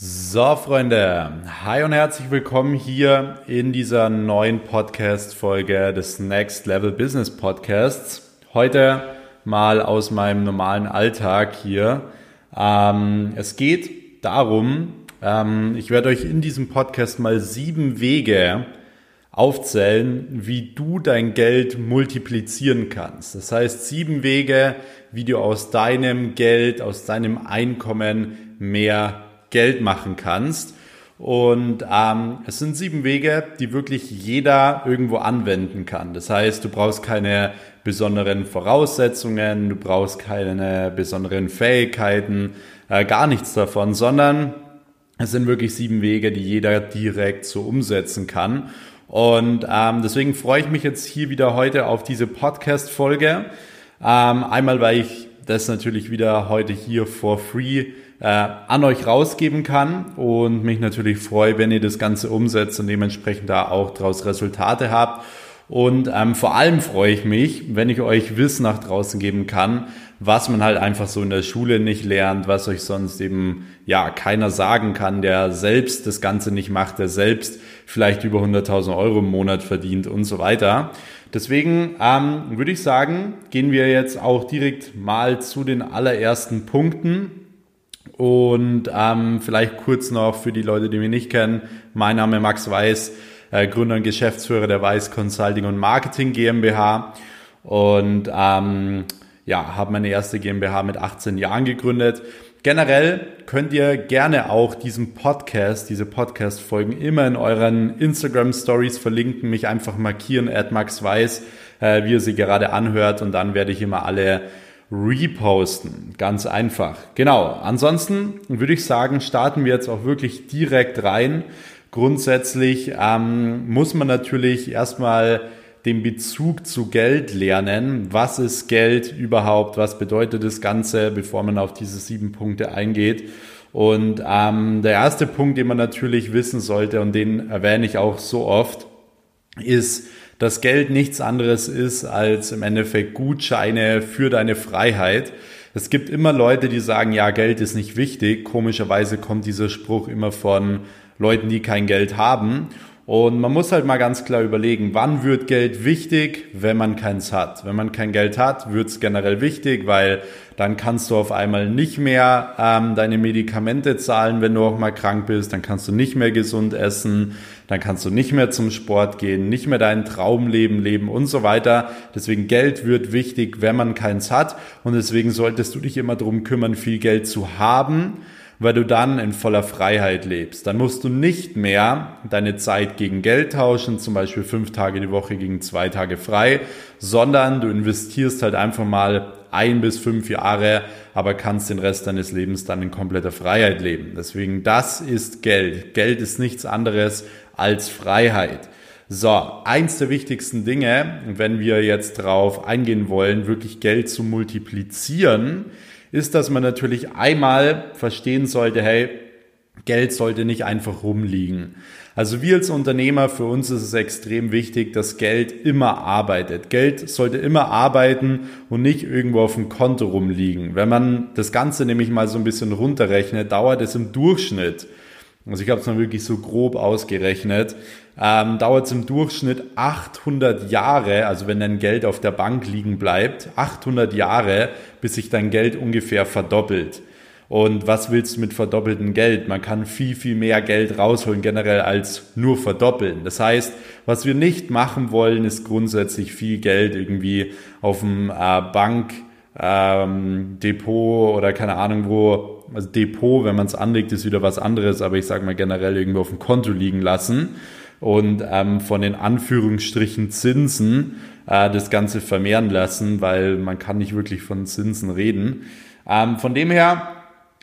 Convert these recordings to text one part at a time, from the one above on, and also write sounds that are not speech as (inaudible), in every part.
So, Freunde, hi und herzlich willkommen hier in dieser neuen Podcast-Folge des Next Level Business Podcasts. Heute mal aus meinem normalen Alltag hier. Ähm, es geht darum, ähm, ich werde euch in diesem Podcast mal sieben Wege aufzählen, wie du dein Geld multiplizieren kannst. Das heißt, sieben Wege, wie du aus deinem Geld, aus deinem Einkommen mehr Geld machen kannst. Und ähm, es sind sieben Wege, die wirklich jeder irgendwo anwenden kann. Das heißt, du brauchst keine besonderen Voraussetzungen, du brauchst keine besonderen Fähigkeiten, äh, gar nichts davon, sondern es sind wirklich sieben Wege, die jeder direkt so umsetzen kann. Und ähm, deswegen freue ich mich jetzt hier wieder heute auf diese Podcast-Folge. Ähm, einmal, weil ich das natürlich wieder heute hier for free äh, an euch rausgeben kann und mich natürlich freue, wenn ihr das Ganze umsetzt und dementsprechend da auch daraus Resultate habt. Und ähm, vor allem freue ich mich, wenn ich euch Wissen nach draußen geben kann, was man halt einfach so in der Schule nicht lernt, was euch sonst eben ja keiner sagen kann, der selbst das Ganze nicht macht, der selbst vielleicht über 100.000 Euro im Monat verdient und so weiter. Deswegen ähm, würde ich sagen, gehen wir jetzt auch direkt mal zu den allerersten Punkten. Und ähm, vielleicht kurz noch für die Leute, die mich nicht kennen. Mein Name Max Weiß, äh, Gründer und Geschäftsführer der Weiß Consulting und Marketing GmbH. Und ähm, ja, habe meine erste GmbH mit 18 Jahren gegründet. Generell könnt ihr gerne auch diesen Podcast, diese Podcast-Folgen immer in euren Instagram-Stories verlinken, mich einfach markieren, at Max Weiß, äh, wie ihr sie gerade anhört und dann werde ich immer alle reposten. Ganz einfach. Genau. Ansonsten würde ich sagen, starten wir jetzt auch wirklich direkt rein. Grundsätzlich ähm, muss man natürlich erstmal den Bezug zu Geld lernen. Was ist Geld überhaupt? Was bedeutet das Ganze, bevor man auf diese sieben Punkte eingeht? Und ähm, der erste Punkt, den man natürlich wissen sollte, und den erwähne ich auch so oft, ist, dass Geld nichts anderes ist als im Endeffekt Gutscheine für deine Freiheit. Es gibt immer Leute, die sagen, ja, Geld ist nicht wichtig. Komischerweise kommt dieser Spruch immer von Leuten, die kein Geld haben. Und man muss halt mal ganz klar überlegen, wann wird Geld wichtig, wenn man keins hat. Wenn man kein Geld hat, wird es generell wichtig, weil dann kannst du auf einmal nicht mehr ähm, deine Medikamente zahlen, wenn du auch mal krank bist, dann kannst du nicht mehr gesund essen, dann kannst du nicht mehr zum Sport gehen, nicht mehr dein Traumleben leben und so weiter. Deswegen Geld wird wichtig, wenn man keins hat. Und deswegen solltest du dich immer darum kümmern, viel Geld zu haben weil du dann in voller Freiheit lebst. Dann musst du nicht mehr deine Zeit gegen Geld tauschen, zum Beispiel fünf Tage die Woche gegen zwei Tage frei, sondern du investierst halt einfach mal ein bis fünf Jahre, aber kannst den Rest deines Lebens dann in kompletter Freiheit leben. Deswegen, das ist Geld. Geld ist nichts anderes als Freiheit. So, eins der wichtigsten Dinge, wenn wir jetzt drauf eingehen wollen, wirklich Geld zu multiplizieren, ist, dass man natürlich einmal verstehen sollte, hey, Geld sollte nicht einfach rumliegen. Also wir als Unternehmer, für uns ist es extrem wichtig, dass Geld immer arbeitet. Geld sollte immer arbeiten und nicht irgendwo auf dem Konto rumliegen. Wenn man das Ganze nämlich mal so ein bisschen runterrechnet, dauert es im Durchschnitt, also ich habe es mal wirklich so grob ausgerechnet, ähm, dauert es im Durchschnitt 800 Jahre, also wenn dein Geld auf der Bank liegen bleibt, 800 Jahre, bis sich dein Geld ungefähr verdoppelt. Und was willst du mit verdoppeltem Geld? Man kann viel, viel mehr Geld rausholen generell als nur verdoppeln. Das heißt, was wir nicht machen wollen, ist grundsätzlich viel Geld irgendwie auf dem äh, Bank ähm, Depot oder keine Ahnung wo, also Depot, wenn man es anlegt, ist wieder was anderes, aber ich sage mal generell irgendwo auf dem Konto liegen lassen und ähm, von den Anführungsstrichen Zinsen äh, das Ganze vermehren lassen, weil man kann nicht wirklich von Zinsen reden. Ähm, von dem her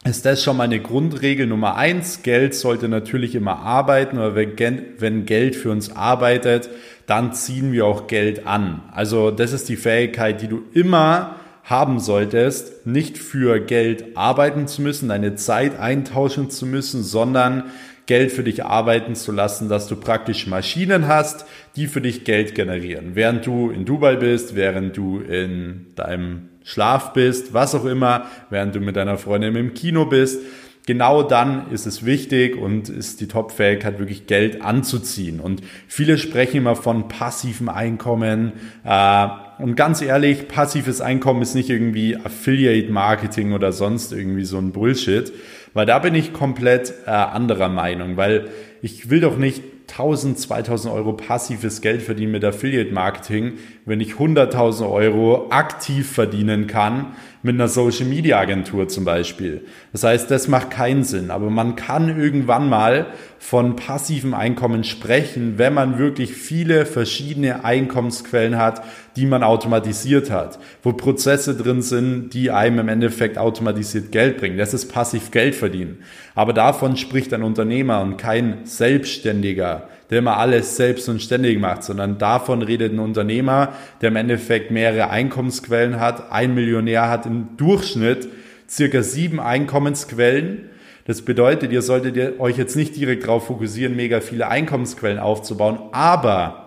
ist das schon mal eine Grundregel Nummer eins. Geld sollte natürlich immer arbeiten, aber wenn Geld für uns arbeitet, dann ziehen wir auch Geld an. Also das ist die Fähigkeit, die du immer haben solltest, nicht für Geld arbeiten zu müssen, deine Zeit eintauschen zu müssen, sondern Geld für dich arbeiten zu lassen, dass du praktisch Maschinen hast, die für dich Geld generieren. Während du in Dubai bist, während du in deinem Schlaf bist, was auch immer, während du mit deiner Freundin im Kino bist. genau dann ist es wichtig und ist die Top-Fähigkeit, wirklich Geld anzuziehen. Und viele sprechen immer von passivem Einkommen. Äh, und ganz ehrlich, passives Einkommen ist nicht irgendwie Affiliate-Marketing oder sonst irgendwie so ein Bullshit, weil da bin ich komplett äh, anderer Meinung, weil ich will doch nicht 1000, 2000 Euro passives Geld verdienen mit Affiliate Marketing, wenn ich 100.000 Euro aktiv verdienen kann mit einer Social Media Agentur zum Beispiel. Das heißt, das macht keinen Sinn, aber man kann irgendwann mal von passivem Einkommen sprechen, wenn man wirklich viele verschiedene Einkommensquellen hat, die man automatisiert hat, wo Prozesse drin sind, die einem im Endeffekt automatisiert Geld bringen. Das ist passiv Geld verdienen. Aber davon spricht ein Unternehmer und kein Selbstständiger, der immer alles selbst und ständig macht, sondern davon redet ein Unternehmer, der im Endeffekt mehrere Einkommensquellen hat. Ein Millionär hat im Durchschnitt circa sieben Einkommensquellen. Das bedeutet, ihr solltet euch jetzt nicht direkt darauf fokussieren, mega viele Einkommensquellen aufzubauen, aber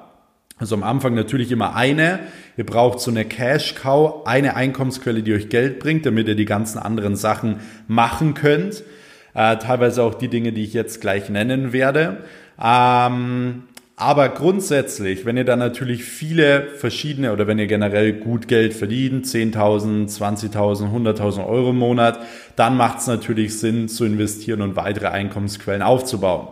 also am Anfang natürlich immer eine. Ihr braucht so eine Cash Cow, eine Einkommensquelle, die euch Geld bringt, damit ihr die ganzen anderen Sachen machen könnt. Äh, teilweise auch die Dinge, die ich jetzt gleich nennen werde. Ähm, aber grundsätzlich, wenn ihr dann natürlich viele verschiedene oder wenn ihr generell gut Geld verdient, 10.000, 20.000, 100.000 Euro im Monat, dann macht es natürlich Sinn zu investieren und weitere Einkommensquellen aufzubauen.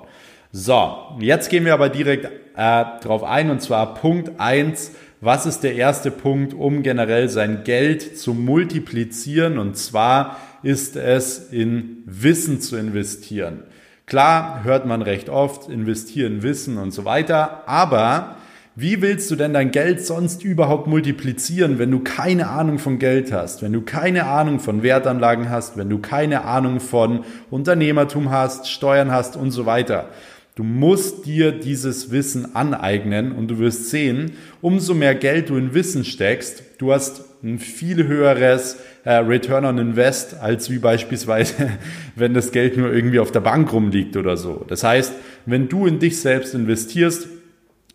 So, jetzt gehen wir aber direkt äh, drauf ein und zwar Punkt eins. Was ist der erste Punkt, um generell sein Geld zu multiplizieren? Und zwar ist es in Wissen zu investieren. Klar, hört man recht oft, investieren Wissen und so weiter, aber wie willst du denn dein Geld sonst überhaupt multiplizieren, wenn du keine Ahnung von Geld hast, wenn du keine Ahnung von Wertanlagen hast, wenn du keine Ahnung von Unternehmertum hast, Steuern hast und so weiter? Du musst dir dieses Wissen aneignen und du wirst sehen, umso mehr Geld du in Wissen steckst, du hast ein viel höheres äh, Return on Invest, als wie beispielsweise, (laughs) wenn das Geld nur irgendwie auf der Bank rumliegt oder so. Das heißt, wenn du in dich selbst investierst,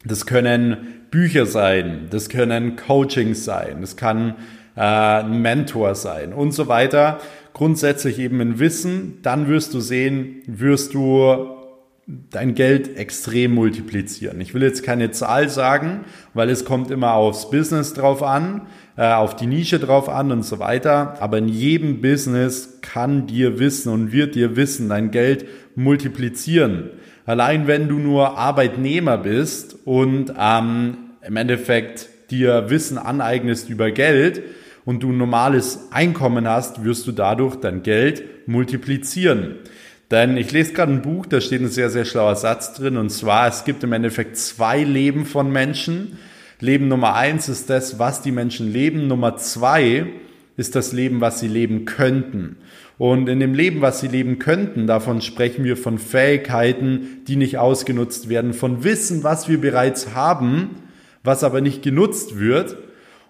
das können Bücher sein, das können Coachings sein, das kann äh, ein Mentor sein und so weiter. Grundsätzlich eben in Wissen, dann wirst du sehen, wirst du dein Geld extrem multiplizieren. Ich will jetzt keine Zahl sagen, weil es kommt immer aufs Business drauf an, äh, auf die Nische drauf an und so weiter. Aber in jedem Business kann dir Wissen und wird dir Wissen dein Geld multiplizieren. Allein wenn du nur Arbeitnehmer bist und ähm, im Endeffekt dir Wissen aneignest über Geld und du normales Einkommen hast, wirst du dadurch dein Geld multiplizieren. Denn ich lese gerade ein Buch, da steht ein sehr, sehr schlauer Satz drin. Und zwar, es gibt im Endeffekt zwei Leben von Menschen. Leben Nummer eins ist das, was die Menschen leben. Nummer zwei ist das Leben, was sie leben könnten. Und in dem Leben, was sie leben könnten, davon sprechen wir von Fähigkeiten, die nicht ausgenutzt werden, von Wissen, was wir bereits haben, was aber nicht genutzt wird.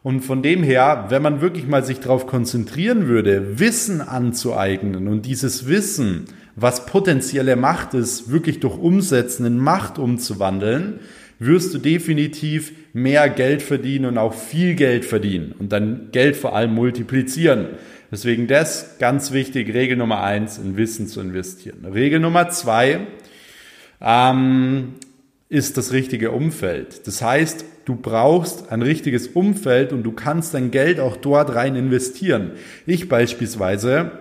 Und von dem her, wenn man wirklich mal sich darauf konzentrieren würde, Wissen anzueignen und dieses Wissen was potenzielle Macht ist, wirklich durch Umsetzen in Macht umzuwandeln, wirst du definitiv mehr Geld verdienen und auch viel Geld verdienen und dann Geld vor allem multiplizieren. Deswegen das ganz wichtig, Regel Nummer eins, in Wissen zu investieren. Regel Nummer zwei ähm, ist das richtige Umfeld. Das heißt, du brauchst ein richtiges Umfeld und du kannst dein Geld auch dort rein investieren. Ich beispielsweise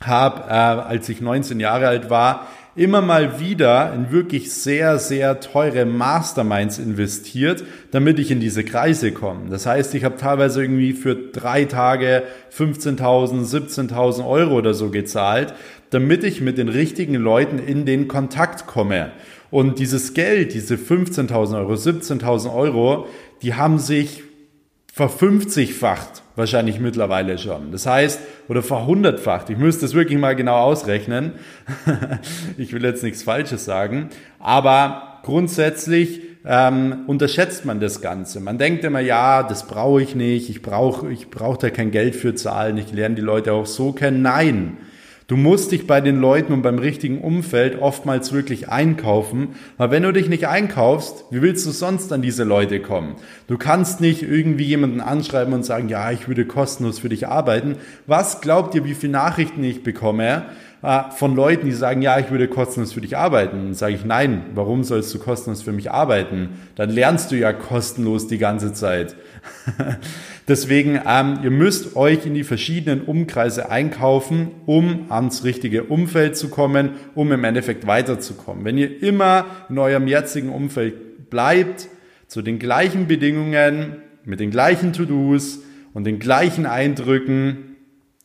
habe, äh, als ich 19 Jahre alt war, immer mal wieder in wirklich sehr, sehr teure Masterminds investiert, damit ich in diese Kreise komme. Das heißt, ich habe teilweise irgendwie für drei Tage 15.000, 17.000 Euro oder so gezahlt, damit ich mit den richtigen Leuten in den Kontakt komme. Und dieses Geld, diese 15.000 Euro, 17.000 Euro, die haben sich verfünfzigfacht wahrscheinlich mittlerweile schon. Das heißt, oder verhundertfacht. Ich müsste es wirklich mal genau ausrechnen. (laughs) ich will jetzt nichts Falsches sagen. Aber grundsätzlich ähm, unterschätzt man das Ganze. Man denkt immer, ja, das brauche ich nicht. Ich brauche ich brauche da kein Geld für zahlen. Ich lerne die Leute auch so kennen. Nein. Du musst dich bei den Leuten und beim richtigen Umfeld oftmals wirklich einkaufen, weil wenn du dich nicht einkaufst, wie willst du sonst an diese Leute kommen? Du kannst nicht irgendwie jemanden anschreiben und sagen, ja, ich würde kostenlos für dich arbeiten. Was glaubt ihr, wie viele Nachrichten ich bekomme äh, von Leuten, die sagen, ja, ich würde kostenlos für dich arbeiten. Dann sage ich, nein, warum sollst du kostenlos für mich arbeiten? Dann lernst du ja kostenlos die ganze Zeit. (laughs) Deswegen, ähm, ihr müsst euch in die verschiedenen Umkreise einkaufen, um ans richtige Umfeld zu kommen, um im Endeffekt weiterzukommen. Wenn ihr immer in eurem jetzigen Umfeld bleibt, zu den gleichen Bedingungen, mit den gleichen To-Dos und den gleichen Eindrücken,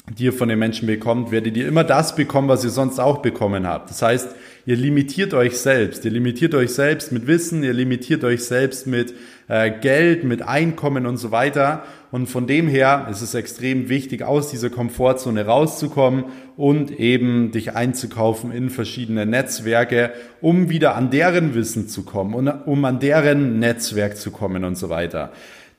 die ihr von den Menschen bekommt, werdet ihr immer das bekommen, was ihr sonst auch bekommen habt. Das heißt, ihr limitiert euch selbst. Ihr limitiert euch selbst mit Wissen, ihr limitiert euch selbst mit äh, Geld, mit Einkommen und so weiter. Und von dem her ist es extrem wichtig, aus dieser Komfortzone rauszukommen und eben dich einzukaufen in verschiedene Netzwerke, um wieder an deren Wissen zu kommen und um an deren Netzwerk zu kommen und so weiter.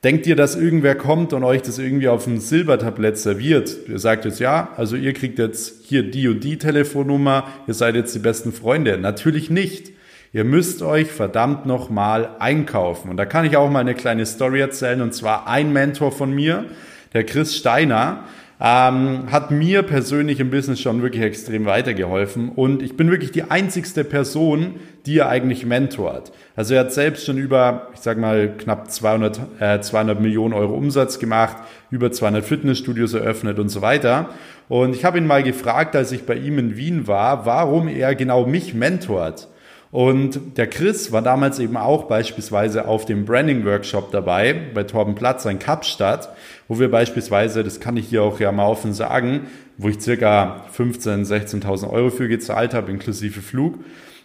Denkt ihr, dass irgendwer kommt und euch das irgendwie auf dem Silbertablett serviert? Ihr sagt jetzt, ja, also ihr kriegt jetzt hier die und die Telefonnummer, ihr seid jetzt die besten Freunde. Natürlich nicht. Ihr müsst euch verdammt nochmal einkaufen. Und da kann ich auch mal eine kleine Story erzählen. Und zwar ein Mentor von mir, der Chris Steiner, ähm, hat mir persönlich im Business schon wirklich extrem weitergeholfen und ich bin wirklich die einzigste Person, die er eigentlich mentort. Also er hat selbst schon über, ich sag mal, knapp 200, äh, 200 Millionen Euro Umsatz gemacht, über 200 Fitnessstudios eröffnet und so weiter. Und ich habe ihn mal gefragt, als ich bei ihm in Wien war, warum er genau mich mentort. Und der Chris war damals eben auch beispielsweise auf dem Branding Workshop dabei bei Torben Platz in Kapstadt, wo wir beispielsweise, das kann ich hier auch ja mal offen sagen, wo ich circa 15.000, 16.000 Euro für gezahlt habe, inklusive Flug.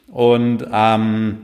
Und ähm,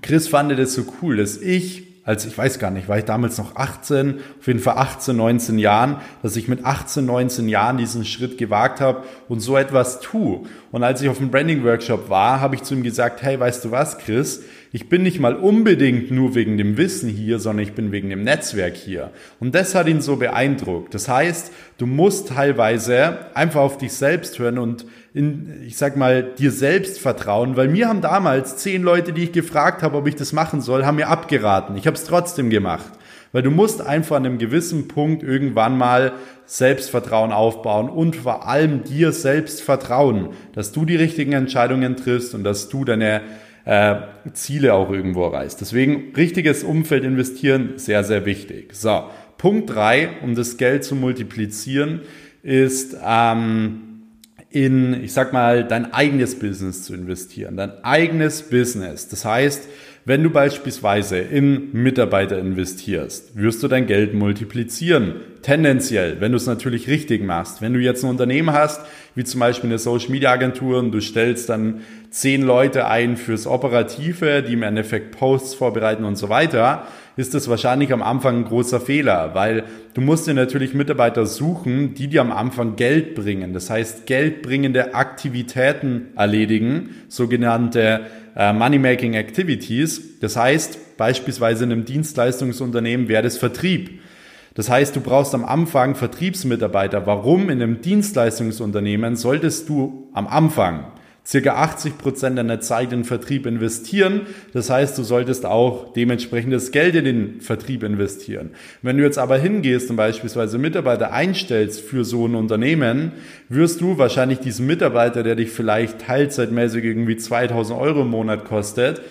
Chris fand das so cool, dass ich als ich weiß gar nicht, war ich damals noch 18, auf jeden Fall 18, 19 Jahren, dass ich mit 18, 19 Jahren diesen Schritt gewagt habe und so etwas tue. Und als ich auf dem Branding Workshop war, habe ich zu ihm gesagt, hey, weißt du was, Chris, ich bin nicht mal unbedingt nur wegen dem Wissen hier, sondern ich bin wegen dem Netzwerk hier. Und das hat ihn so beeindruckt. Das heißt, du musst teilweise einfach auf dich selbst hören und in, ich sag mal, dir selbst vertrauen, weil mir haben damals zehn Leute, die ich gefragt habe, ob ich das machen soll, haben mir abgeraten. Ich habe es trotzdem gemacht. Weil du musst einfach an einem gewissen Punkt irgendwann mal Selbstvertrauen aufbauen und vor allem dir selbst vertrauen, dass du die richtigen Entscheidungen triffst und dass du deine äh, Ziele auch irgendwo erreichst. Deswegen richtiges Umfeld investieren, sehr, sehr wichtig. So, Punkt drei, um das Geld zu multiplizieren, ist ähm, in, ich sag mal, dein eigenes Business zu investieren. Dein eigenes Business. Das heißt, wenn du beispielsweise in Mitarbeiter investierst, wirst du dein Geld multiplizieren. Tendenziell, wenn du es natürlich richtig machst. Wenn du jetzt ein Unternehmen hast, wie zum Beispiel eine Social Media Agentur und du stellst dann zehn Leute ein fürs Operative, die im Endeffekt Posts vorbereiten und so weiter, ist das wahrscheinlich am Anfang ein großer Fehler, weil du musst dir natürlich Mitarbeiter suchen, die dir am Anfang Geld bringen. Das heißt, geldbringende Aktivitäten erledigen, sogenannte Money-Making Activities. Das heißt, beispielsweise in einem Dienstleistungsunternehmen wäre das Vertrieb. Das heißt, du brauchst am Anfang Vertriebsmitarbeiter. Warum in einem Dienstleistungsunternehmen solltest du am Anfang circa 80 Prozent deiner Zeit in Vertrieb investieren. Das heißt, du solltest auch dementsprechend das Geld in den Vertrieb investieren. Wenn du jetzt aber hingehst und beispielsweise Mitarbeiter einstellst für so ein Unternehmen, wirst du wahrscheinlich diesen Mitarbeiter, der dich vielleicht teilzeitmäßig irgendwie 2000 Euro im Monat kostet,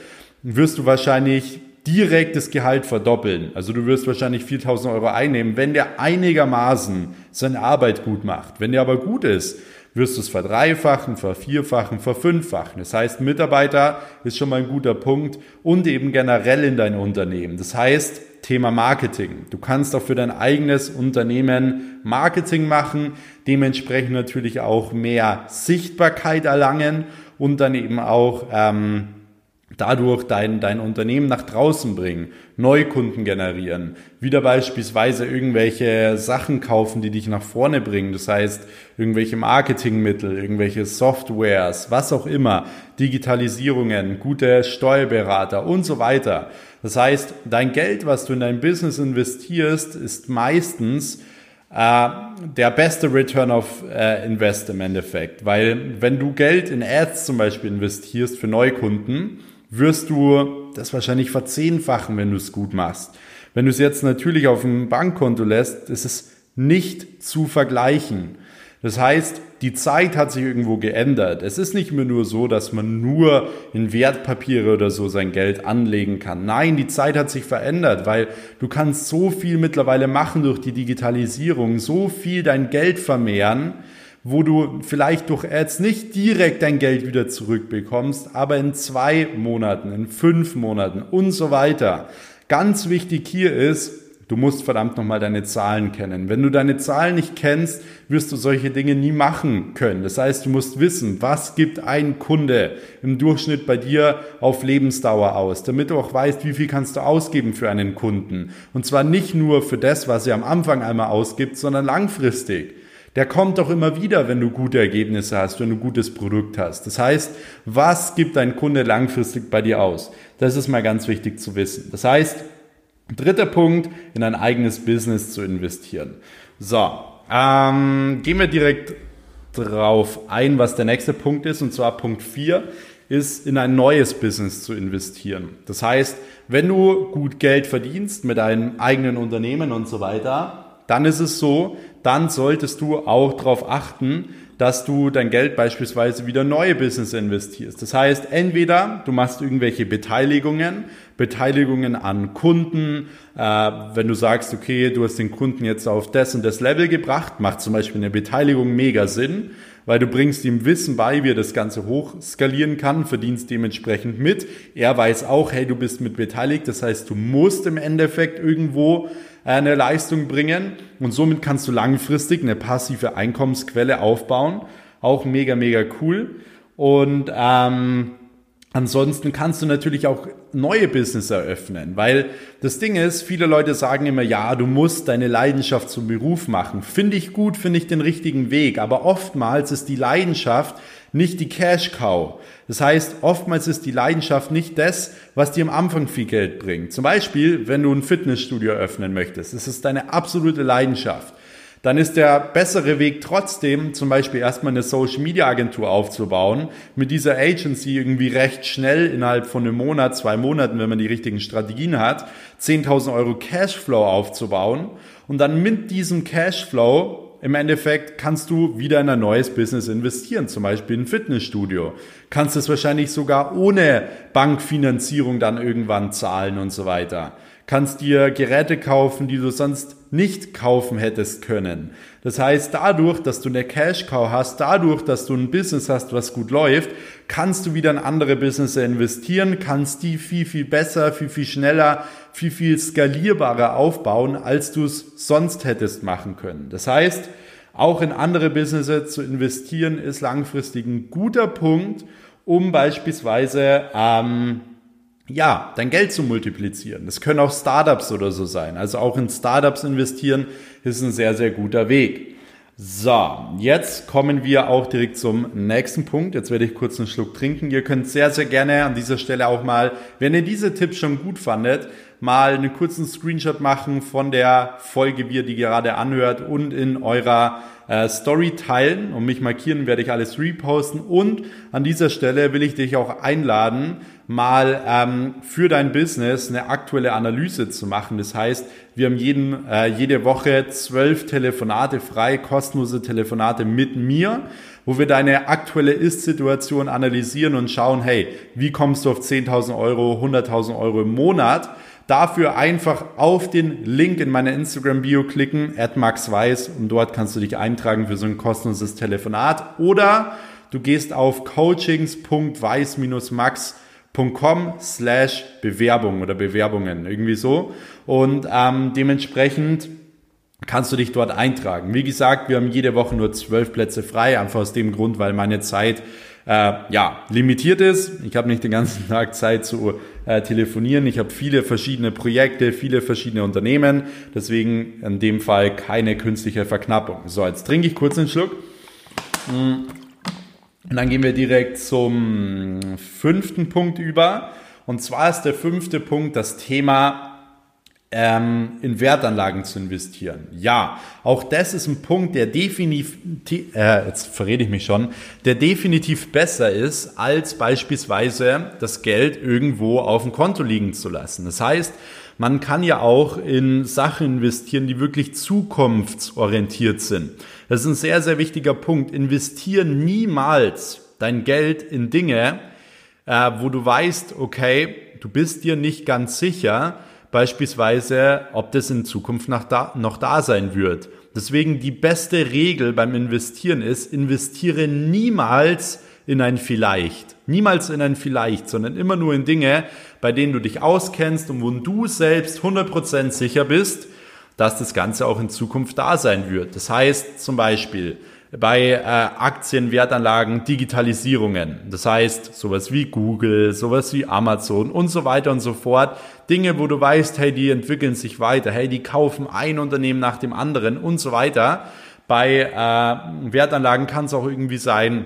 wirst du wahrscheinlich direkt das Gehalt verdoppeln. Also du wirst wahrscheinlich 4000 Euro einnehmen, wenn der einigermaßen seine Arbeit gut macht. Wenn der aber gut ist, wirst du es verdreifachen, vervierfachen, verfünffachen. Das heißt, Mitarbeiter ist schon mal ein guter Punkt und eben generell in dein Unternehmen. Das heißt, Thema Marketing. Du kannst auch für dein eigenes Unternehmen Marketing machen, dementsprechend natürlich auch mehr Sichtbarkeit erlangen und dann eben auch ähm, dadurch dein, dein Unternehmen nach draußen bringen, Neukunden generieren, wieder beispielsweise irgendwelche Sachen kaufen, die dich nach vorne bringen, das heißt irgendwelche Marketingmittel, irgendwelche Softwares, was auch immer, Digitalisierungen, gute Steuerberater und so weiter. Das heißt, dein Geld, was du in dein Business investierst, ist meistens äh, der beste Return of äh, Invest im Endeffekt, weil wenn du Geld in Ads zum Beispiel investierst für Neukunden, wirst du das wahrscheinlich verzehnfachen, wenn du es gut machst. Wenn du es jetzt natürlich auf dem Bankkonto lässt, ist es nicht zu vergleichen. Das heißt, die Zeit hat sich irgendwo geändert. Es ist nicht mehr nur so, dass man nur in Wertpapiere oder so sein Geld anlegen kann. Nein, die Zeit hat sich verändert, weil du kannst so viel mittlerweile machen durch die Digitalisierung, so viel dein Geld vermehren, wo du vielleicht durch Ads nicht direkt dein Geld wieder zurückbekommst, aber in zwei Monaten, in fünf Monaten und so weiter. Ganz wichtig hier ist, Du musst verdammt nochmal deine Zahlen kennen. Wenn du deine Zahlen nicht kennst, wirst du solche Dinge nie machen können. Das heißt, du musst wissen, was gibt ein Kunde im Durchschnitt bei dir auf Lebensdauer aus, damit du auch weißt, wie viel kannst du ausgeben für einen Kunden. Und zwar nicht nur für das, was er am Anfang einmal ausgibt, sondern langfristig. Der kommt doch immer wieder, wenn du gute Ergebnisse hast, wenn du gutes Produkt hast. Das heißt, was gibt dein Kunde langfristig bei dir aus? Das ist mal ganz wichtig zu wissen. Das heißt, Dritter Punkt, in ein eigenes Business zu investieren. So, ähm, gehen wir direkt drauf ein, was der nächste Punkt ist. Und zwar Punkt 4 ist, in ein neues Business zu investieren. Das heißt, wenn du gut Geld verdienst mit deinem eigenen Unternehmen und so weiter, dann ist es so, dann solltest du auch darauf achten, dass du dein Geld beispielsweise wieder neue Business investierst. Das heißt, entweder du machst irgendwelche Beteiligungen, Beteiligungen an Kunden, äh, wenn du sagst, okay, du hast den Kunden jetzt auf das und das Level gebracht, macht zum Beispiel eine Beteiligung mega Sinn, weil du bringst ihm Wissen bei, wie er das Ganze hochskalieren kann, verdienst dementsprechend mit. Er weiß auch, hey, du bist mit beteiligt, das heißt, du musst im Endeffekt irgendwo eine Leistung bringen und somit kannst du langfristig eine passive Einkommensquelle aufbauen. Auch mega, mega cool. Und ähm, Ansonsten kannst du natürlich auch neue Business eröffnen, weil das Ding ist, viele Leute sagen immer, ja, du musst deine Leidenschaft zum Beruf machen. Finde ich gut, finde ich den richtigen Weg, aber oftmals ist die Leidenschaft nicht die Cash Cow. Das heißt, oftmals ist die Leidenschaft nicht das, was dir am Anfang viel Geld bringt. Zum Beispiel, wenn du ein Fitnessstudio öffnen möchtest, das ist deine absolute Leidenschaft. Dann ist der bessere Weg trotzdem, zum Beispiel erstmal eine Social Media Agentur aufzubauen, mit dieser Agency irgendwie recht schnell innerhalb von einem Monat, zwei Monaten, wenn man die richtigen Strategien hat, 10.000 Euro Cashflow aufzubauen und dann mit diesem Cashflow im Endeffekt kannst du wieder in ein neues Business investieren, zum Beispiel ein Fitnessstudio. Kannst es wahrscheinlich sogar ohne Bankfinanzierung dann irgendwann zahlen und so weiter. Kannst dir Geräte kaufen, die du sonst nicht kaufen hättest können. Das heißt, dadurch, dass du eine Cash Cow hast, dadurch, dass du ein Business hast, was gut läuft, kannst du wieder in andere Business investieren, kannst die viel, viel besser, viel, viel schneller, viel, viel skalierbarer aufbauen, als du es sonst hättest machen können. Das heißt, auch in andere Businesses zu investieren, ist langfristig ein guter Punkt, um beispielsweise ähm, ja, dein Geld zu multiplizieren. Das können auch Startups oder so sein. Also auch in Startups investieren ist ein sehr, sehr guter Weg. So, jetzt kommen wir auch direkt zum nächsten Punkt. Jetzt werde ich kurz einen Schluck trinken. Ihr könnt sehr, sehr gerne an dieser Stelle auch mal, wenn ihr diese Tipps schon gut fandet, mal einen kurzen Screenshot machen von der Folge, wie ihr die gerade anhört und in eurer äh, Story teilen und mich markieren, werde ich alles reposten. Und an dieser Stelle will ich dich auch einladen, mal ähm, für dein Business eine aktuelle Analyse zu machen. Das heißt, wir haben jeden, äh, jede Woche zwölf Telefonate frei, kostenlose Telefonate mit mir, wo wir deine aktuelle Ist-Situation analysieren und schauen, hey, wie kommst du auf 10.000 Euro, 100.000 Euro im Monat? Dafür einfach auf den Link in meiner Instagram-Bio klicken, at maxweiss, und dort kannst du dich eintragen für so ein kostenloses Telefonat. Oder du gehst auf coachings.weiß-max.com slash Bewerbung oder Bewerbungen, irgendwie so. Und ähm, dementsprechend kannst du dich dort eintragen. Wie gesagt, wir haben jede Woche nur zwölf Plätze frei, einfach aus dem Grund, weil meine Zeit äh, ja, limitiert ist. Ich habe nicht den ganzen (laughs) Tag Zeit zu äh, telefonieren. Ich habe viele verschiedene Projekte, viele verschiedene Unternehmen. Deswegen in dem Fall keine künstliche Verknappung. So, jetzt trinke ich kurz einen Schluck. Und dann gehen wir direkt zum fünften Punkt über. Und zwar ist der fünfte Punkt das Thema ähm, in Wertanlagen zu investieren. Ja, auch das ist ein Punkt, der definitiv, äh, jetzt verrede ich mich schon, der definitiv besser ist, als beispielsweise das Geld irgendwo auf dem Konto liegen zu lassen. Das heißt, Man kann ja auch in Sachen investieren, die wirklich zukunftsorientiert sind. Das ist ein sehr, sehr wichtiger Punkt. Investieren niemals dein Geld in Dinge, äh, wo du weißt, okay, du bist dir nicht ganz sicher, beispielsweise, ob das in Zukunft noch da, noch da sein wird. Deswegen die beste Regel beim Investieren ist, investiere niemals in ein Vielleicht. Niemals in ein Vielleicht, sondern immer nur in Dinge, bei denen du dich auskennst und wo du selbst 100% sicher bist, dass das Ganze auch in Zukunft da sein wird. Das heißt zum Beispiel, bei äh, Aktien, Wertanlagen, Digitalisierungen. Das heißt, sowas wie Google, sowas wie Amazon und so weiter und so fort. Dinge, wo du weißt, hey, die entwickeln sich weiter, hey, die kaufen ein Unternehmen nach dem anderen und so weiter. Bei äh, Wertanlagen kann es auch irgendwie sein,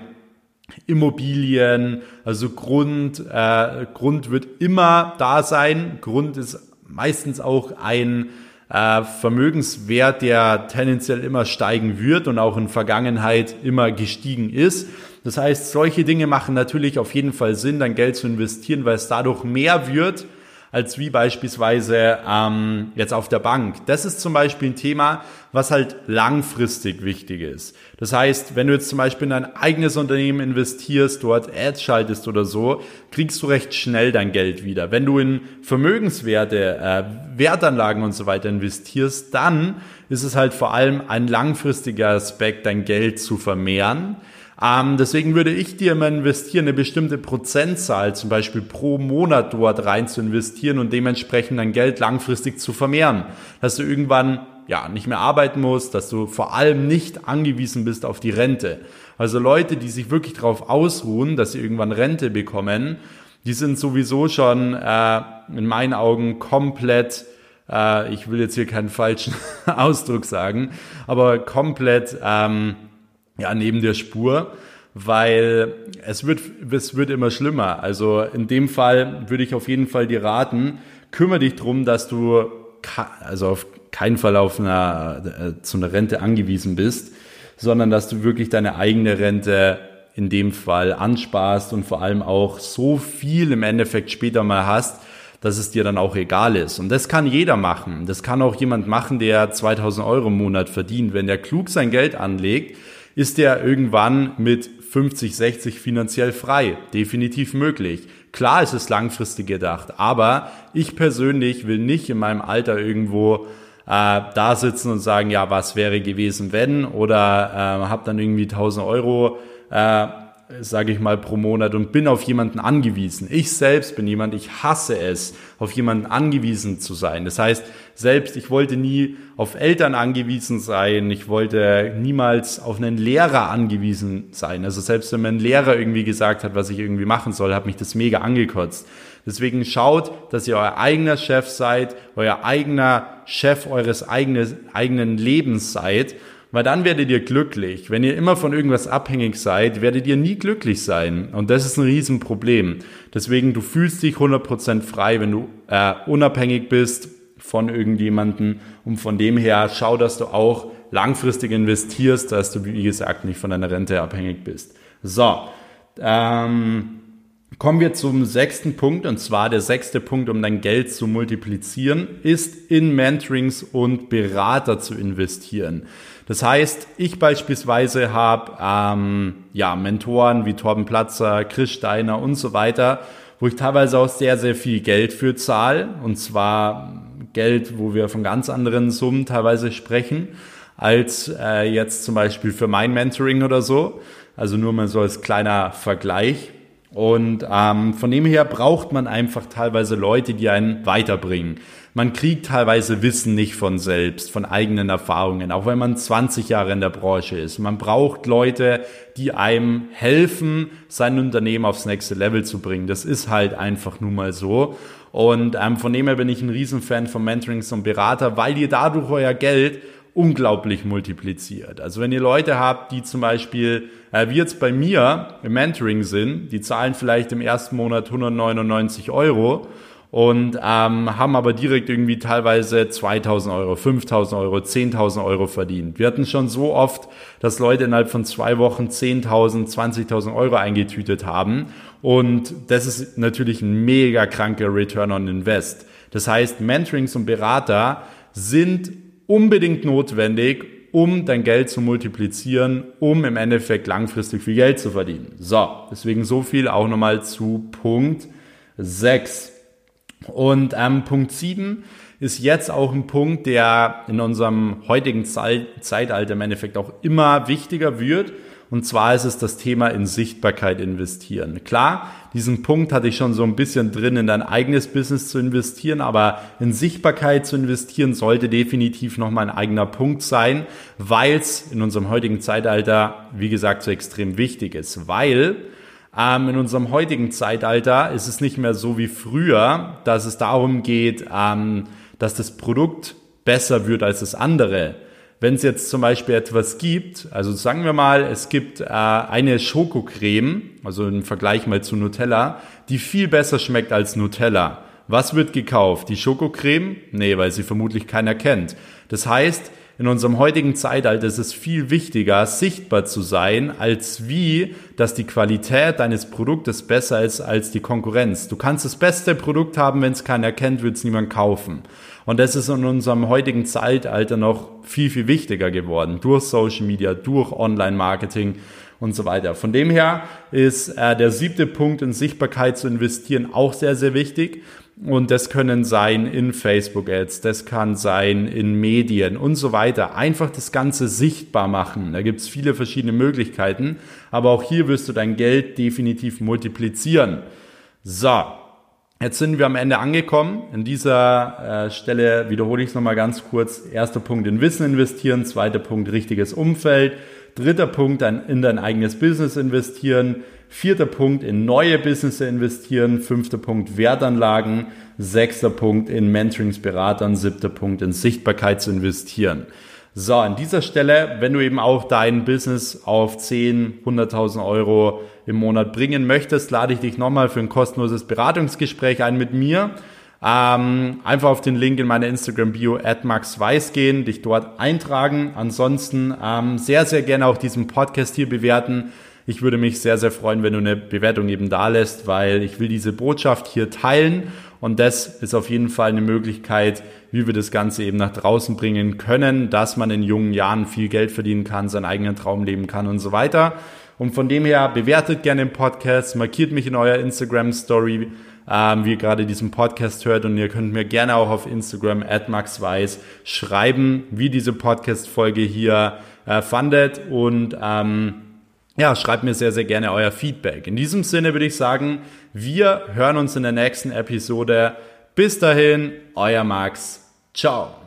Immobilien, also Grund, äh, Grund wird immer da sein. Grund ist meistens auch ein äh, Vermögenswert, der tendenziell immer steigen wird und auch in Vergangenheit immer gestiegen ist. Das heißt, solche Dinge machen natürlich auf jeden Fall Sinn, dein Geld zu investieren, weil es dadurch mehr wird, als wie beispielsweise ähm, jetzt auf der Bank. Das ist zum Beispiel ein Thema, was halt langfristig wichtig ist. Das heißt, wenn du jetzt zum Beispiel in dein eigenes Unternehmen investierst, dort Ads schaltest oder so, kriegst du recht schnell dein Geld wieder. Wenn du in Vermögenswerte, äh, Wertanlagen und so weiter investierst, dann ist es halt vor allem ein langfristiger Aspekt, dein Geld zu vermehren ähm, deswegen würde ich dir immer investieren, eine bestimmte Prozentzahl zum Beispiel pro Monat dort rein zu investieren und dementsprechend dein Geld langfristig zu vermehren. Dass du irgendwann ja, nicht mehr arbeiten musst, dass du vor allem nicht angewiesen bist auf die Rente. Also Leute, die sich wirklich darauf ausruhen, dass sie irgendwann Rente bekommen, die sind sowieso schon äh, in meinen Augen komplett, äh, ich will jetzt hier keinen falschen (laughs) Ausdruck sagen, aber komplett ähm, ja, neben der Spur, weil es wird, es wird immer schlimmer. Also in dem Fall würde ich auf jeden Fall dir raten, kümmere dich drum, dass du also auf keinen Fall auf einer, äh, zu einer Rente angewiesen bist, sondern dass du wirklich deine eigene Rente in dem Fall ansparst und vor allem auch so viel im Endeffekt später mal hast, dass es dir dann auch egal ist. Und das kann jeder machen. Das kann auch jemand machen, der 2000 Euro im Monat verdient. Wenn der klug sein Geld anlegt, ist er irgendwann mit 50, 60 finanziell frei. Definitiv möglich. Klar ist es langfristig gedacht, aber ich persönlich will nicht in meinem Alter irgendwo äh, da sitzen und sagen, ja, was wäre gewesen, wenn? Oder äh, habe dann irgendwie 1000 Euro äh, sage ich mal, pro Monat und bin auf jemanden angewiesen. Ich selbst bin jemand, ich hasse es, auf jemanden angewiesen zu sein. Das heißt, selbst ich wollte nie auf Eltern angewiesen sein, ich wollte niemals auf einen Lehrer angewiesen sein. Also selbst wenn mein Lehrer irgendwie gesagt hat, was ich irgendwie machen soll, hat mich das mega angekotzt. Deswegen schaut, dass ihr euer eigener Chef seid, euer eigener Chef eures eigenen, eigenen Lebens seid weil dann werdet ihr glücklich. Wenn ihr immer von irgendwas abhängig seid, werdet ihr nie glücklich sein. Und das ist ein Riesenproblem. Deswegen, du fühlst dich 100% frei, wenn du äh, unabhängig bist von irgendjemanden. Und von dem her, schau, dass du auch langfristig investierst, dass du, wie gesagt, nicht von deiner Rente abhängig bist. So, ähm, Kommen wir zum sechsten Punkt, und zwar der sechste Punkt, um dein Geld zu multiplizieren, ist in Mentorings und Berater zu investieren. Das heißt, ich beispielsweise habe ähm, ja, Mentoren wie Torben Platzer, Chris Steiner und so weiter, wo ich teilweise auch sehr, sehr viel Geld für zahle. Und zwar Geld, wo wir von ganz anderen Summen teilweise sprechen, als äh, jetzt zum Beispiel für mein Mentoring oder so. Also nur mal so als kleiner Vergleich. Und ähm, von dem her braucht man einfach teilweise Leute, die einen weiterbringen. Man kriegt teilweise Wissen nicht von selbst, von eigenen Erfahrungen, auch wenn man 20 Jahre in der Branche ist. Man braucht Leute, die einem helfen, sein Unternehmen aufs nächste Level zu bringen. Das ist halt einfach nun mal so. Und ähm, von dem her bin ich ein Riesenfan von Mentorings und Berater, weil ihr dadurch euer Geld unglaublich multipliziert. Also wenn ihr Leute habt, die zum Beispiel, äh, wie jetzt bei mir im Mentoring sind, die zahlen vielleicht im ersten Monat 199 Euro und ähm, haben aber direkt irgendwie teilweise 2000 Euro, 5000 Euro, 10.000 Euro verdient. Wir hatten schon so oft, dass Leute innerhalb von zwei Wochen 10.000, 20.000 Euro eingetütet haben und das ist natürlich ein mega kranker Return on Invest. Das heißt, Mentorings und Berater sind unbedingt notwendig, um dein Geld zu multiplizieren, um im Endeffekt langfristig viel Geld zu verdienen. So, deswegen so viel auch nochmal zu Punkt 6. Und ähm, Punkt 7 ist jetzt auch ein Punkt, der in unserem heutigen Zeit, Zeitalter im Endeffekt auch immer wichtiger wird. Und zwar ist es das Thema in Sichtbarkeit investieren. Klar, diesen Punkt hatte ich schon so ein bisschen drin, in dein eigenes Business zu investieren, aber in Sichtbarkeit zu investieren sollte definitiv nochmal ein eigener Punkt sein, weil es in unserem heutigen Zeitalter, wie gesagt, so extrem wichtig ist. Weil ähm, in unserem heutigen Zeitalter ist es nicht mehr so wie früher, dass es darum geht, ähm, dass das Produkt besser wird als das andere. Wenn es jetzt zum Beispiel etwas gibt, also sagen wir mal, es gibt äh, eine Schokocreme, also im Vergleich mal zu Nutella, die viel besser schmeckt als Nutella. Was wird gekauft? Die Schokocreme? Nee, weil sie vermutlich keiner kennt. Das heißt, in unserem heutigen Zeitalter ist es viel wichtiger, sichtbar zu sein, als wie, dass die Qualität deines Produktes besser ist als die Konkurrenz. Du kannst das beste Produkt haben, wenn es keiner kennt, wird es niemand kaufen. Und das ist in unserem heutigen Zeitalter noch viel, viel wichtiger geworden. Durch Social Media, durch Online-Marketing und so weiter. Von dem her ist äh, der siebte Punkt in Sichtbarkeit zu investieren auch sehr, sehr wichtig. Und das können sein in Facebook-Ads, das kann sein in Medien und so weiter. Einfach das Ganze sichtbar machen. Da gibt es viele verschiedene Möglichkeiten. Aber auch hier wirst du dein Geld definitiv multiplizieren. So, Jetzt sind wir am Ende angekommen. An dieser äh, Stelle wiederhole ich es nochmal ganz kurz. Erster Punkt in Wissen investieren, zweiter Punkt richtiges Umfeld, dritter Punkt in dein eigenes Business investieren, Vierter Punkt in neue Business investieren. Fünfter Punkt Wertanlagen. Sechster Punkt in Mentoringsberatern. Siebter Punkt in Sichtbarkeit zu investieren. So, an dieser Stelle, wenn du eben auch dein Business auf 10, 100.000 Euro im Monat bringen möchtest, lade ich dich nochmal für ein kostenloses Beratungsgespräch ein mit mir. Ähm, einfach auf den Link in meiner Instagram-Bio at Max Weiß gehen, dich dort eintragen. Ansonsten ähm, sehr, sehr gerne auch diesen Podcast hier bewerten. Ich würde mich sehr, sehr freuen, wenn du eine Bewertung eben da lässt, weil ich will diese Botschaft hier teilen und das ist auf jeden Fall eine Möglichkeit, wie wir das Ganze eben nach draußen bringen können, dass man in jungen Jahren viel Geld verdienen kann, seinen eigenen Traum leben kann und so weiter. Und von dem her bewertet gerne den Podcast, markiert mich in eurer Instagram Story, ähm, wie ihr gerade diesen Podcast hört und ihr könnt mir gerne auch auf Instagram at maxweiss schreiben, wie diese Podcast-Folge hier äh, fandet und ähm, ja, schreibt mir sehr, sehr gerne euer Feedback. In diesem Sinne würde ich sagen, wir hören uns in der nächsten Episode. Bis dahin, euer Max. Ciao.